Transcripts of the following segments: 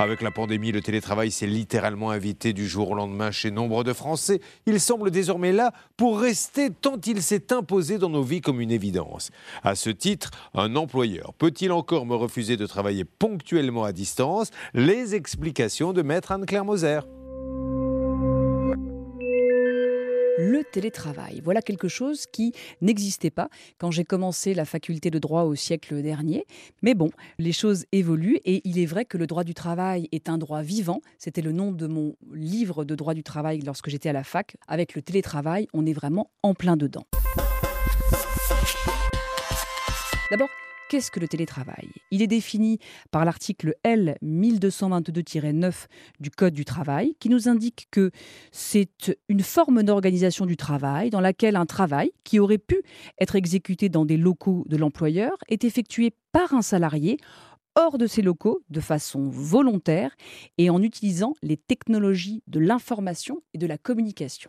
Avec la pandémie, le télétravail s'est littéralement invité du jour au lendemain chez nombre de Français. Il semble désormais là pour rester tant il s'est imposé dans nos vies comme une évidence. À ce titre, un employeur peut-il encore me refuser de travailler ponctuellement à distance? Les explications de maître Anne-Claire Moser. Le télétravail. Voilà quelque chose qui n'existait pas quand j'ai commencé la faculté de droit au siècle dernier. Mais bon, les choses évoluent et il est vrai que le droit du travail est un droit vivant. C'était le nom de mon livre de droit du travail lorsque j'étais à la fac. Avec le télétravail, on est vraiment en plein dedans. D'abord, Qu'est-ce que le télétravail? Il est défini par l'article L 1222-9 du Code du travail qui nous indique que c'est une forme d'organisation du travail dans laquelle un travail qui aurait pu être exécuté dans des locaux de l'employeur est effectué par un salarié hors de ses locaux de façon volontaire et en utilisant les technologies de l'information et de la communication.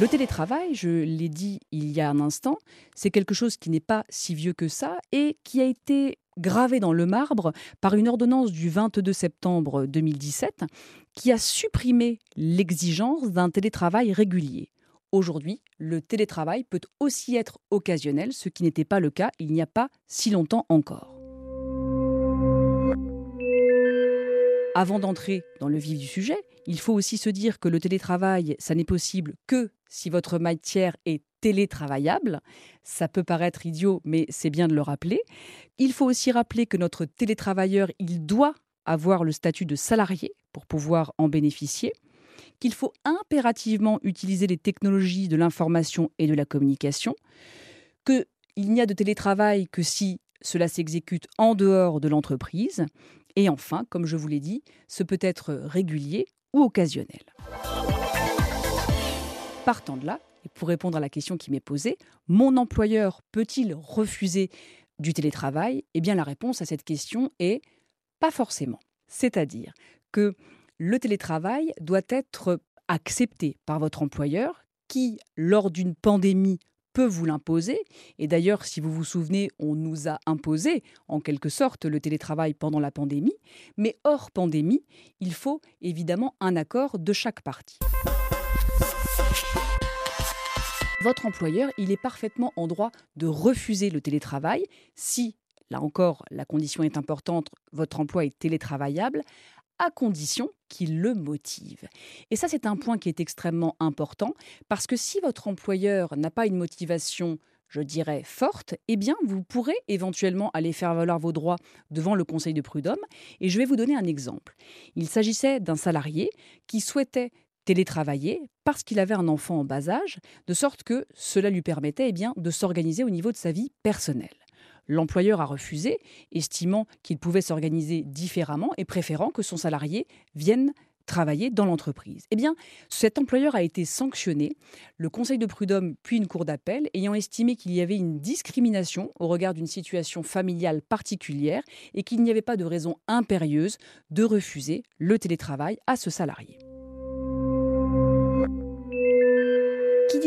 Le télétravail, je l'ai dit il y a un instant, c'est quelque chose qui n'est pas si vieux que ça et qui a été gravé dans le marbre par une ordonnance du 22 septembre 2017 qui a supprimé l'exigence d'un télétravail régulier. Aujourd'hui, le télétravail peut aussi être occasionnel, ce qui n'était pas le cas il n'y a pas si longtemps encore. Avant d'entrer dans le vif du sujet, il faut aussi se dire que le télétravail, ça n'est possible que si votre matière est télétravaillable. Ça peut paraître idiot, mais c'est bien de le rappeler. Il faut aussi rappeler que notre télétravailleur, il doit avoir le statut de salarié pour pouvoir en bénéficier, qu'il faut impérativement utiliser les technologies de l'information et de la communication, qu'il n'y a de télétravail que si cela s'exécute en dehors de l'entreprise, et enfin, comme je vous l'ai dit, ce peut être régulier ou occasionnel. Partant de là, et pour répondre à la question qui m'est posée, mon employeur peut-il refuser du télétravail? Eh bien la réponse à cette question est pas forcément. C'est-à-dire que le télétravail doit être accepté par votre employeur qui, lors d'une pandémie, peut vous l'imposer. Et d'ailleurs, si vous vous souvenez, on nous a imposé en quelque sorte le télétravail pendant la pandémie. Mais hors pandémie, il faut évidemment un accord de chaque partie. Votre employeur, il est parfaitement en droit de refuser le télétravail si, là encore, la condition est importante, votre emploi est télétravaillable, à condition qu'il le motive. Et ça, c'est un point qui est extrêmement important, parce que si votre employeur n'a pas une motivation je dirais, forte, eh bien, vous pourrez éventuellement aller faire valoir vos droits devant le Conseil de prud'homme. Et je vais vous donner un exemple. Il s'agissait d'un salarié qui souhaitait télétravailler parce qu'il avait un enfant en bas âge, de sorte que cela lui permettait eh bien, de s'organiser au niveau de sa vie personnelle. L'employeur a refusé, estimant qu'il pouvait s'organiser différemment et préférant que son salarié vienne travailler dans l'entreprise. Eh bien, cet employeur a été sanctionné, le Conseil de prud'homme puis une cour d'appel, ayant estimé qu'il y avait une discrimination au regard d'une situation familiale particulière et qu'il n'y avait pas de raison impérieuse de refuser le télétravail à ce salarié.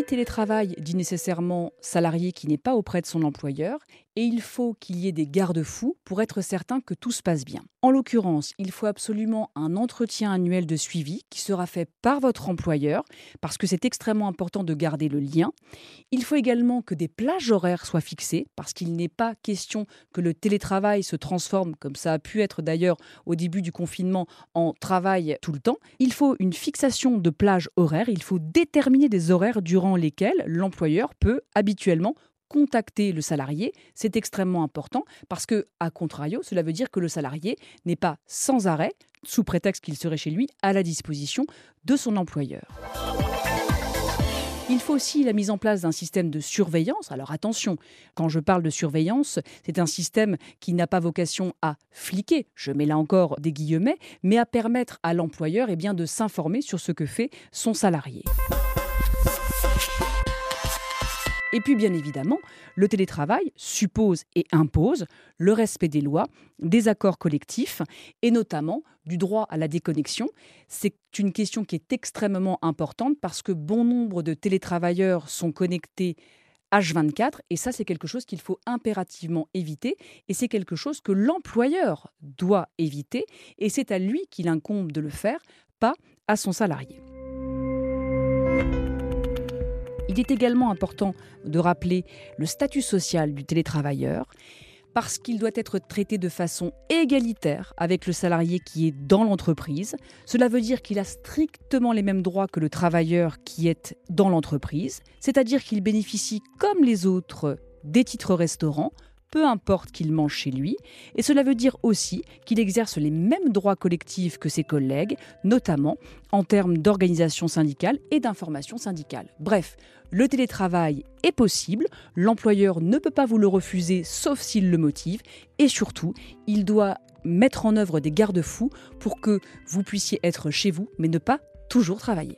Télétravail dit nécessairement salarié qui n'est pas auprès de son employeur et il faut qu'il y ait des garde-fous pour être certain que tout se passe bien. En l'occurrence, il faut absolument un entretien annuel de suivi qui sera fait par votre employeur parce que c'est extrêmement important de garder le lien. Il faut également que des plages horaires soient fixées parce qu'il n'est pas question que le télétravail se transforme, comme ça a pu être d'ailleurs au début du confinement, en travail tout le temps. Il faut une fixation de plages horaires, il faut déterminer des horaires durant lesquels l'employeur peut habituellement contacter le salarié, c'est extrêmement important parce que, à contrario, cela veut dire que le salarié n'est pas sans arrêt, sous prétexte qu'il serait chez lui, à la disposition de son employeur. Il faut aussi la mise en place d'un système de surveillance. Alors attention, quand je parle de surveillance, c'est un système qui n'a pas vocation à fliquer, je mets là encore des guillemets, mais à permettre à l'employeur eh bien, de s'informer sur ce que fait son salarié. Et puis bien évidemment, le télétravail suppose et impose le respect des lois, des accords collectifs et notamment du droit à la déconnexion. C'est une question qui est extrêmement importante parce que bon nombre de télétravailleurs sont connectés H24 et ça c'est quelque chose qu'il faut impérativement éviter et c'est quelque chose que l'employeur doit éviter et c'est à lui qu'il incombe de le faire, pas à son salarié. Il est également important de rappeler le statut social du télétravailleur parce qu'il doit être traité de façon égalitaire avec le salarié qui est dans l'entreprise. Cela veut dire qu'il a strictement les mêmes droits que le travailleur qui est dans l'entreprise, c'est-à-dire qu'il bénéficie comme les autres des titres restaurants, peu importe qu'il mange chez lui, et cela veut dire aussi qu'il exerce les mêmes droits collectifs que ses collègues, notamment en termes d'organisation syndicale et d'information syndicale. Bref, le télétravail est possible, l'employeur ne peut pas vous le refuser sauf s'il le motive, et surtout, il doit mettre en œuvre des garde-fous pour que vous puissiez être chez vous, mais ne pas toujours travailler.